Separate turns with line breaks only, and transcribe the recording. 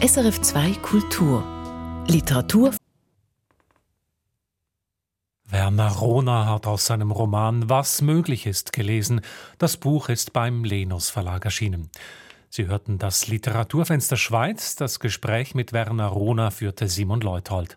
SRF 2 Kultur Literatur
Werner Rohner hat aus seinem Roman Was möglich ist gelesen. Das Buch ist beim Lenus Verlag erschienen. Sie hörten das Literaturfenster Schweiz. Das Gespräch mit Werner Rohner führte Simon Leuthold.